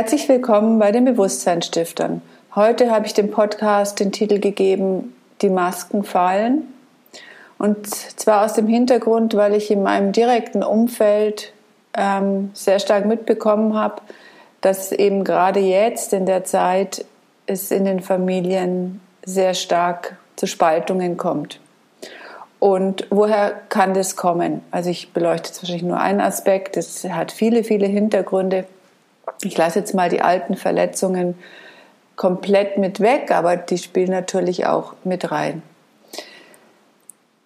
Herzlich willkommen bei den Bewusstseinsstiftern. Heute habe ich dem Podcast den Titel gegeben Die Masken fallen. Und zwar aus dem Hintergrund, weil ich in meinem direkten Umfeld ähm, sehr stark mitbekommen habe, dass eben gerade jetzt in der Zeit es in den Familien sehr stark zu Spaltungen kommt. Und woher kann das kommen? Also ich beleuchte jetzt wahrscheinlich nur einen Aspekt. Es hat viele, viele Hintergründe. Ich lasse jetzt mal die alten Verletzungen komplett mit weg, aber die spielen natürlich auch mit rein.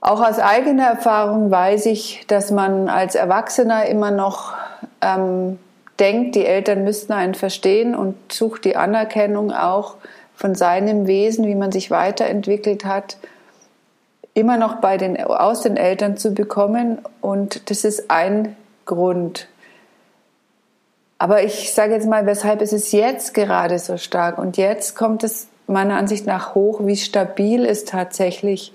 Auch aus eigener Erfahrung weiß ich, dass man als Erwachsener immer noch ähm, denkt, die Eltern müssten einen verstehen und sucht die Anerkennung auch von seinem Wesen, wie man sich weiterentwickelt hat, immer noch bei den, aus den Eltern zu bekommen. Und das ist ein Grund, aber ich sage jetzt mal, weshalb ist es jetzt gerade so stark? Und jetzt kommt es meiner Ansicht nach hoch, wie stabil ist tatsächlich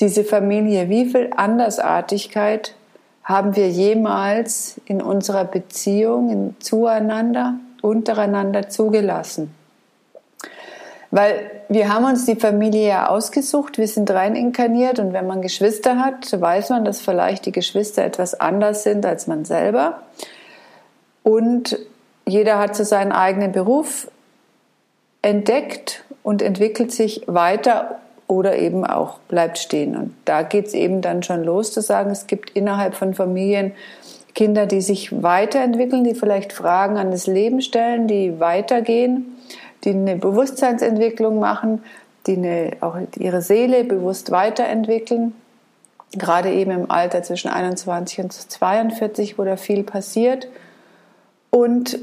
diese Familie. Wie viel Andersartigkeit haben wir jemals in unserer Beziehung, in, zueinander, untereinander zugelassen? Weil wir haben uns die Familie ja ausgesucht, wir sind rein inkarniert und wenn man Geschwister hat, weiß man, dass vielleicht die Geschwister etwas anders sind als man selber. Und jeder hat so seinen eigenen Beruf entdeckt und entwickelt sich weiter oder eben auch bleibt stehen. Und da geht es eben dann schon los zu sagen, es gibt innerhalb von Familien Kinder, die sich weiterentwickeln, die vielleicht Fragen an das Leben stellen, die weitergehen, die eine Bewusstseinsentwicklung machen, die eine, auch ihre Seele bewusst weiterentwickeln. Gerade eben im Alter zwischen 21 und 42, wo da viel passiert. Und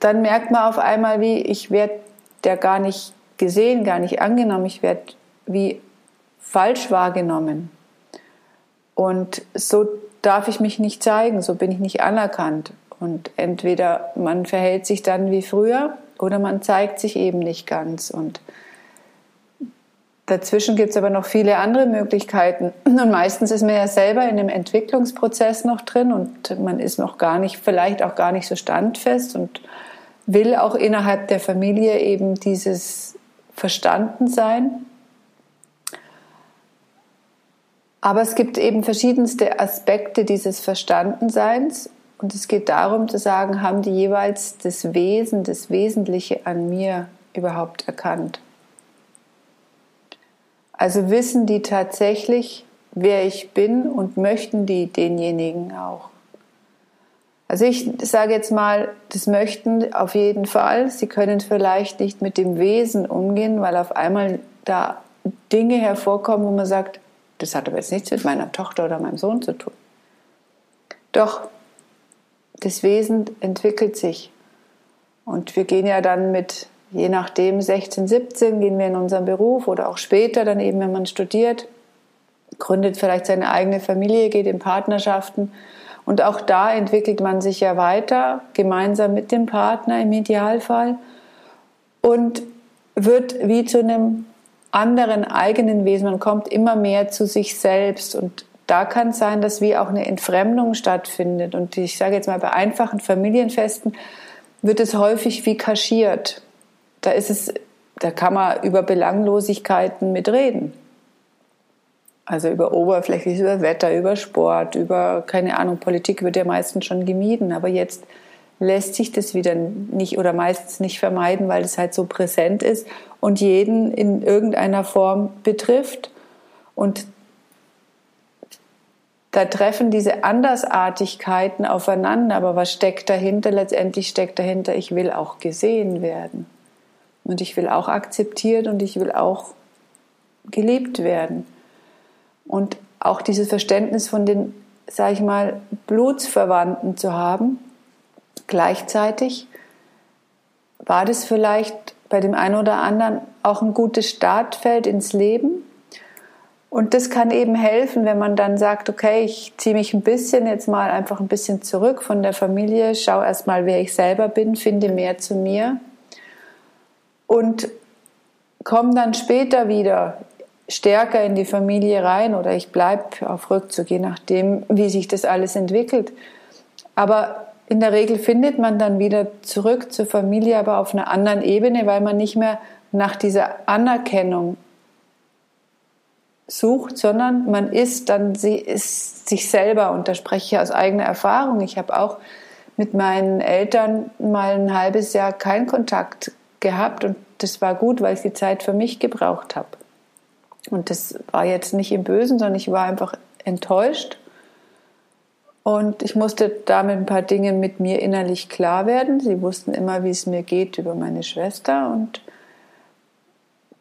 dann merkt man auf einmal, wie ich werde der gar nicht gesehen, gar nicht angenommen, ich werde wie falsch wahrgenommen. Und so darf ich mich nicht zeigen, so bin ich nicht anerkannt. Und entweder man verhält sich dann wie früher oder man zeigt sich eben nicht ganz. Und Dazwischen gibt es aber noch viele andere Möglichkeiten. Und meistens ist man ja selber in dem Entwicklungsprozess noch drin und man ist noch gar nicht, vielleicht auch gar nicht so standfest und will auch innerhalb der Familie eben dieses verstanden sein. Aber es gibt eben verschiedenste Aspekte dieses Verstandenseins und es geht darum zu sagen, haben die jeweils das Wesen, das Wesentliche an mir überhaupt erkannt? Also wissen die tatsächlich, wer ich bin und möchten die denjenigen auch. Also ich sage jetzt mal, das möchten auf jeden Fall. Sie können vielleicht nicht mit dem Wesen umgehen, weil auf einmal da Dinge hervorkommen, wo man sagt, das hat aber jetzt nichts mit meiner Tochter oder meinem Sohn zu tun. Doch das Wesen entwickelt sich. Und wir gehen ja dann mit je nachdem 16, 17 gehen wir in unseren Beruf oder auch später dann eben, wenn man studiert, gründet vielleicht seine eigene Familie, geht in Partnerschaften und auch da entwickelt man sich ja weiter, gemeinsam mit dem Partner im Idealfall und wird wie zu einem anderen eigenen Wesen. Man kommt immer mehr zu sich selbst und da kann es sein, dass wie auch eine Entfremdung stattfindet. Und ich sage jetzt mal, bei einfachen Familienfesten wird es häufig wie kaschiert da ist es, da kann man über Belanglosigkeiten mitreden. Also über oberflächliches, über Wetter, über Sport, über, keine Ahnung, Politik wird ja meistens schon gemieden, aber jetzt lässt sich das wieder nicht oder meistens nicht vermeiden, weil es halt so präsent ist und jeden in irgendeiner Form betrifft. Und da treffen diese Andersartigkeiten aufeinander, aber was steckt dahinter? Letztendlich steckt dahinter, ich will auch gesehen werden. Und ich will auch akzeptiert und ich will auch gelebt werden. Und auch dieses Verständnis von den, sage ich mal, Blutsverwandten zu haben. Gleichzeitig war das vielleicht bei dem einen oder anderen auch ein gutes Startfeld ins Leben. Und das kann eben helfen, wenn man dann sagt, okay, ich ziehe mich ein bisschen jetzt mal einfach ein bisschen zurück von der Familie, schau erst mal, wer ich selber bin, finde mehr zu mir und komme dann später wieder stärker in die Familie rein oder ich bleibe auf Rückzug, je nachdem, wie sich das alles entwickelt. Aber in der Regel findet man dann wieder zurück zur Familie, aber auf einer anderen Ebene, weil man nicht mehr nach dieser Anerkennung sucht, sondern man ist dann sie ist sich selber und da spreche ich aus eigener Erfahrung. Ich habe auch mit meinen Eltern mal ein halbes Jahr keinen Kontakt gehabt und das war gut, weil ich die Zeit für mich gebraucht habe. Und das war jetzt nicht im Bösen, sondern ich war einfach enttäuscht und ich musste damit ein paar Dinge mit mir innerlich klar werden. Sie wussten immer, wie es mir geht über meine Schwester und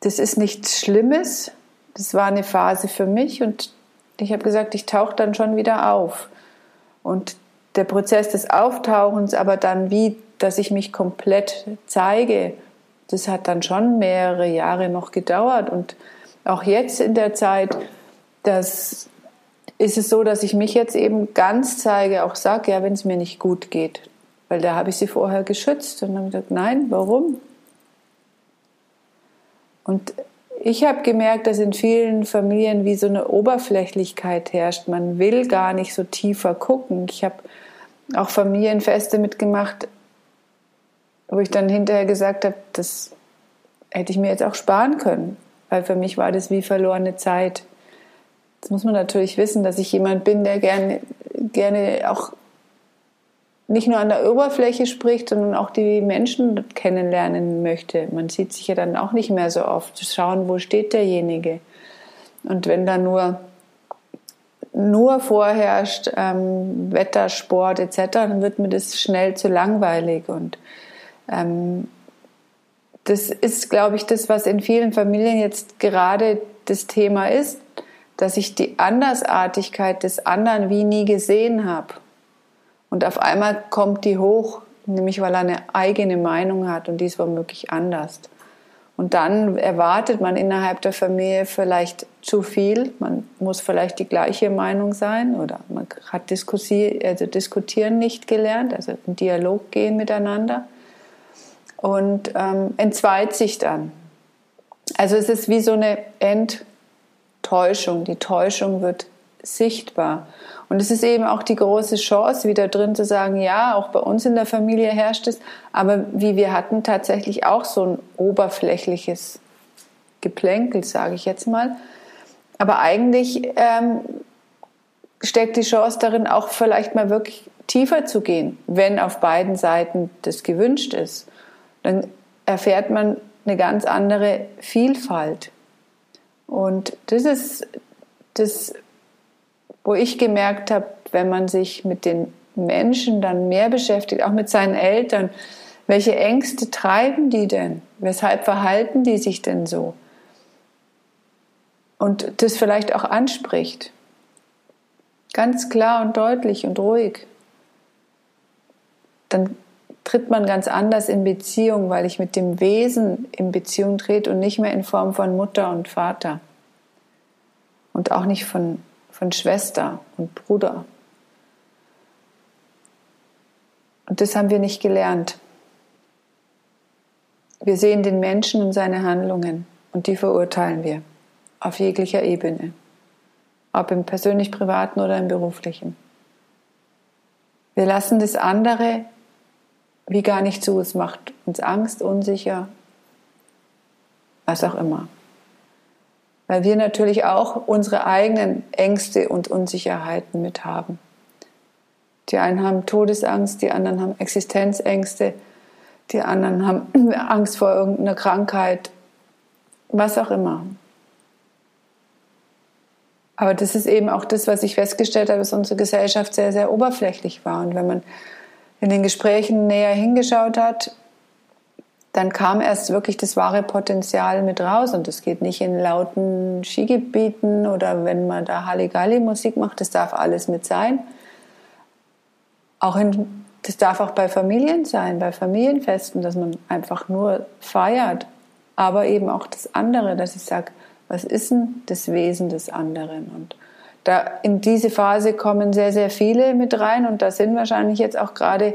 das ist nichts Schlimmes. Das war eine Phase für mich und ich habe gesagt, ich tauche dann schon wieder auf. Und der Prozess des Auftauchens, aber dann wie, dass ich mich komplett zeige, das hat dann schon mehrere Jahre noch gedauert. Und auch jetzt in der Zeit, das ist es so, dass ich mich jetzt eben ganz zeige, auch sage, ja, wenn es mir nicht gut geht. Weil da habe ich sie vorher geschützt und dann gesagt, nein, warum? Und ich habe gemerkt, dass in vielen Familien wie so eine Oberflächlichkeit herrscht. Man will gar nicht so tiefer gucken. Ich habe auch Familienfeste mitgemacht, wo ich dann hinterher gesagt habe, das hätte ich mir jetzt auch sparen können, weil für mich war das wie verlorene Zeit. Das muss man natürlich wissen, dass ich jemand bin, der gerne, gerne auch nicht nur an der Oberfläche spricht, sondern auch die Menschen kennenlernen möchte. Man sieht sich ja dann auch nicht mehr so oft, zu schauen, wo steht derjenige. Und wenn da nur, nur vorherrscht ähm, Wetter, Sport etc., dann wird mir das schnell zu langweilig. Und das ist, glaube ich, das, was in vielen Familien jetzt gerade das Thema ist, dass ich die Andersartigkeit des anderen wie nie gesehen habe. Und auf einmal kommt die hoch, nämlich weil er eine eigene Meinung hat und die ist womöglich anders. Und dann erwartet man innerhalb der Familie vielleicht zu viel. Man muss vielleicht die gleiche Meinung sein oder man hat also diskutieren nicht gelernt, also in Dialog gehen miteinander und ähm, entzweit sich dann. Also es ist wie so eine Enttäuschung. Die Täuschung wird sichtbar. Und es ist eben auch die große Chance, wieder drin zu sagen, ja, auch bei uns in der Familie herrscht es, aber wie wir hatten tatsächlich auch so ein oberflächliches Geplänkel, sage ich jetzt mal. Aber eigentlich ähm, steckt die Chance darin, auch vielleicht mal wirklich tiefer zu gehen, wenn auf beiden Seiten das gewünscht ist. Dann erfährt man eine ganz andere Vielfalt. Und das ist das wo ich gemerkt habe, wenn man sich mit den Menschen dann mehr beschäftigt, auch mit seinen Eltern, welche Ängste treiben die denn? Weshalb verhalten die sich denn so? Und das vielleicht auch anspricht. Ganz klar und deutlich und ruhig. Dann tritt man ganz anders in Beziehung, weil ich mit dem Wesen in Beziehung trete und nicht mehr in Form von Mutter und Vater. Und auch nicht von von Schwester und Bruder. Und das haben wir nicht gelernt. Wir sehen den Menschen und seine Handlungen und die verurteilen wir auf jeglicher Ebene, ob im persönlich privaten oder im beruflichen. Wir lassen das andere wie gar nicht zu. Es macht uns Angst, unsicher, was auch immer weil wir natürlich auch unsere eigenen Ängste und Unsicherheiten mit haben. Die einen haben Todesangst, die anderen haben Existenzängste, die anderen haben Angst vor irgendeiner Krankheit, was auch immer. Aber das ist eben auch das, was ich festgestellt habe, dass unsere Gesellschaft sehr, sehr oberflächlich war. Und wenn man in den Gesprächen näher hingeschaut hat, dann kam erst wirklich das wahre Potenzial mit raus. Und das geht nicht in lauten Skigebieten oder wenn man da Halligalli-Musik macht, das darf alles mit sein. Auch in, das darf auch bei Familien sein, bei Familienfesten, dass man einfach nur feiert. Aber eben auch das andere, dass ich sage, was ist denn das Wesen des anderen? Und da in diese Phase kommen sehr, sehr viele mit rein und da sind wahrscheinlich jetzt auch gerade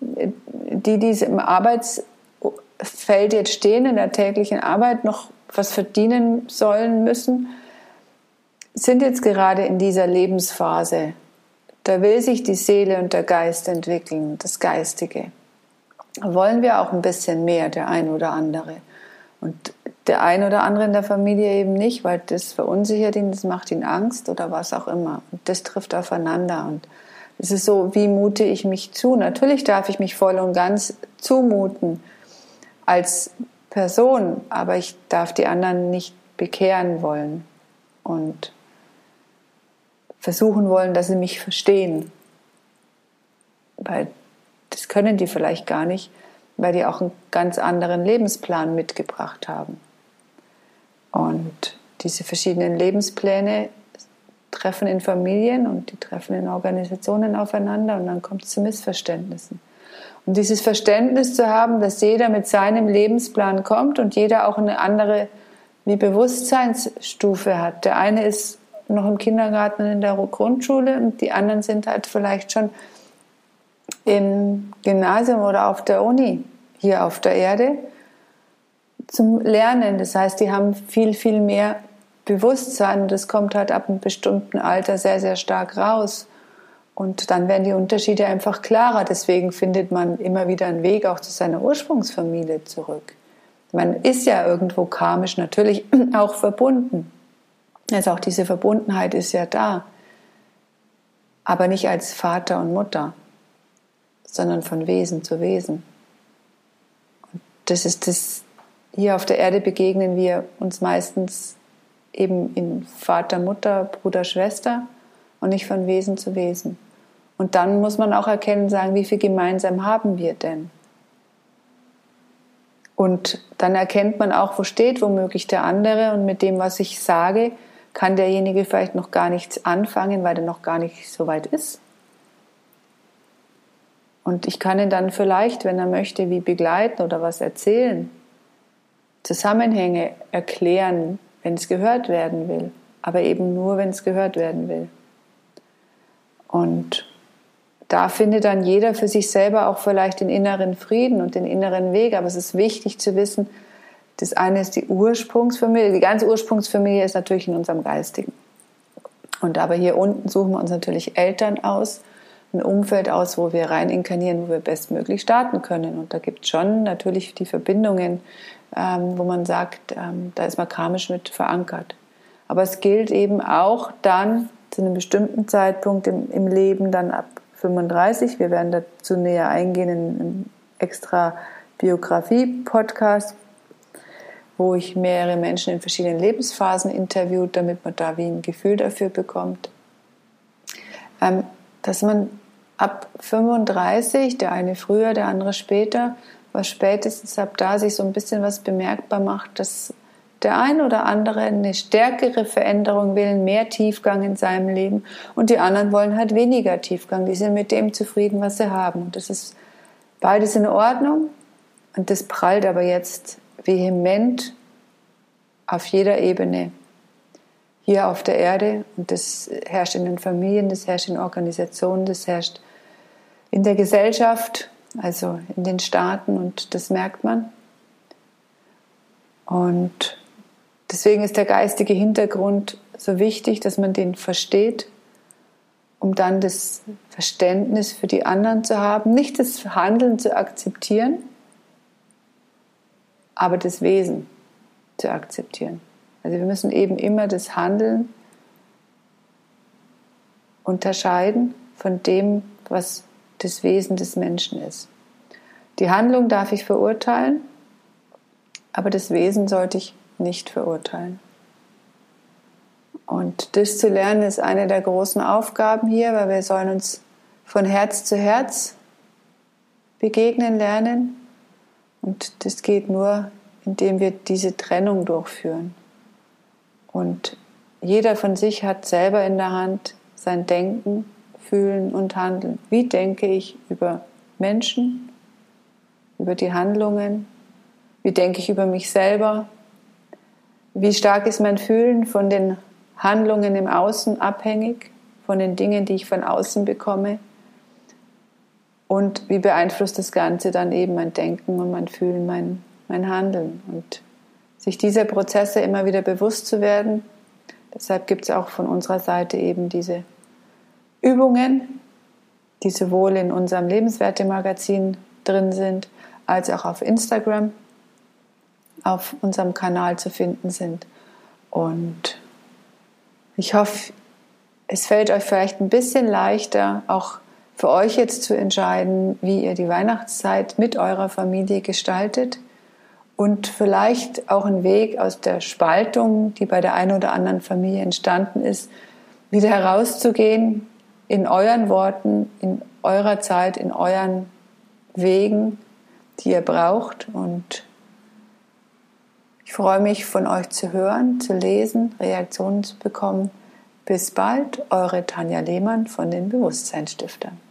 die, die im Arbeits Feld jetzt stehen, in der täglichen Arbeit noch was verdienen sollen müssen, sind jetzt gerade in dieser Lebensphase, da will sich die Seele und der Geist entwickeln, das Geistige. Wollen wir auch ein bisschen mehr, der ein oder andere. Und der ein oder andere in der Familie eben nicht, weil das verunsichert ihn, das macht ihn Angst oder was auch immer. Und das trifft aufeinander. Und es ist so, wie mute ich mich zu? Natürlich darf ich mich voll und ganz zumuten als Person, aber ich darf die anderen nicht bekehren wollen und versuchen wollen, dass sie mich verstehen. Weil das können die vielleicht gar nicht, weil die auch einen ganz anderen Lebensplan mitgebracht haben. Und diese verschiedenen Lebenspläne treffen in Familien und die treffen in Organisationen aufeinander und dann kommt es zu Missverständnissen. Und dieses Verständnis zu haben, dass jeder mit seinem Lebensplan kommt und jeder auch eine andere wie Bewusstseinsstufe hat. Der eine ist noch im Kindergarten in der Grundschule und die anderen sind halt vielleicht schon im Gymnasium oder auf der Uni hier auf der Erde zum Lernen. Das heißt, die haben viel, viel mehr Bewusstsein das kommt halt ab einem bestimmten Alter sehr, sehr stark raus. Und dann werden die Unterschiede einfach klarer. Deswegen findet man immer wieder einen Weg auch zu seiner Ursprungsfamilie zurück. Man ist ja irgendwo karmisch natürlich auch verbunden. Also auch diese Verbundenheit ist ja da. Aber nicht als Vater und Mutter, sondern von Wesen zu Wesen. Das ist das, hier auf der Erde begegnen wir uns meistens eben in Vater, Mutter, Bruder, Schwester und nicht von Wesen zu Wesen. Und dann muss man auch erkennen, sagen, wie viel gemeinsam haben wir denn? Und dann erkennt man auch, wo steht womöglich der andere und mit dem, was ich sage, kann derjenige vielleicht noch gar nichts anfangen, weil er noch gar nicht so weit ist. Und ich kann ihn dann vielleicht, wenn er möchte, wie begleiten oder was erzählen, Zusammenhänge erklären, wenn es gehört werden will, aber eben nur, wenn es gehört werden will. Und da findet dann jeder für sich selber auch vielleicht den inneren Frieden und den inneren Weg. Aber es ist wichtig zu wissen, das eine ist die Ursprungsfamilie. Die ganze Ursprungsfamilie ist natürlich in unserem Geistigen. Und aber hier unten suchen wir uns natürlich Eltern aus, ein Umfeld aus, wo wir rein inkarnieren, wo wir bestmöglich starten können. Und da gibt es schon natürlich die Verbindungen ähm, wo man sagt, ähm, da ist man karmisch mit verankert. Aber es gilt eben auch dann zu einem bestimmten Zeitpunkt im, im Leben, dann ab 35, wir werden dazu näher eingehen in einem extra Biografie-Podcast, wo ich mehrere Menschen in verschiedenen Lebensphasen interviewt, damit man da wie ein Gefühl dafür bekommt. Ähm, dass man ab 35, der eine früher, der andere später, was spätestens ab da sich so ein bisschen was bemerkbar macht, dass der ein oder andere eine stärkere Veränderung will, mehr Tiefgang in seinem Leben und die anderen wollen halt weniger Tiefgang. Die sind mit dem zufrieden, was sie haben. Und das ist beides in Ordnung und das prallt aber jetzt vehement auf jeder Ebene hier auf der Erde und das herrscht in den Familien, das herrscht in Organisationen, das herrscht in der Gesellschaft also in den Staaten und das merkt man. Und deswegen ist der geistige Hintergrund so wichtig, dass man den versteht, um dann das Verständnis für die anderen zu haben, nicht das Handeln zu akzeptieren, aber das Wesen zu akzeptieren. Also wir müssen eben immer das Handeln unterscheiden von dem, was das Wesen des Menschen ist. Die Handlung darf ich verurteilen, aber das Wesen sollte ich nicht verurteilen. Und das zu lernen ist eine der großen Aufgaben hier, weil wir sollen uns von Herz zu Herz begegnen lernen. Und das geht nur, indem wir diese Trennung durchführen. Und jeder von sich hat selber in der Hand sein Denken, Fühlen und Handeln. Wie denke ich über Menschen, über die Handlungen? Wie denke ich über mich selber? Wie stark ist mein Fühlen von den Handlungen im Außen abhängig, von den Dingen, die ich von außen bekomme? Und wie beeinflusst das Ganze dann eben mein Denken und mein Fühlen, mein, mein Handeln? Und sich dieser Prozesse immer wieder bewusst zu werden. Deshalb gibt es auch von unserer Seite eben diese Übungen, die sowohl in unserem Lebenswerte-Magazin drin sind, als auch auf Instagram auf unserem Kanal zu finden sind. Und ich hoffe, es fällt euch vielleicht ein bisschen leichter, auch für euch jetzt zu entscheiden, wie ihr die Weihnachtszeit mit eurer Familie gestaltet und vielleicht auch einen Weg aus der Spaltung, die bei der einen oder anderen Familie entstanden ist, wieder herauszugehen in euren Worten, in eurer Zeit, in euren Wegen, die ihr braucht. Und ich freue mich, von euch zu hören, zu lesen, Reaktionen zu bekommen. Bis bald, eure Tanja Lehmann von den Bewusstseinsstiftern.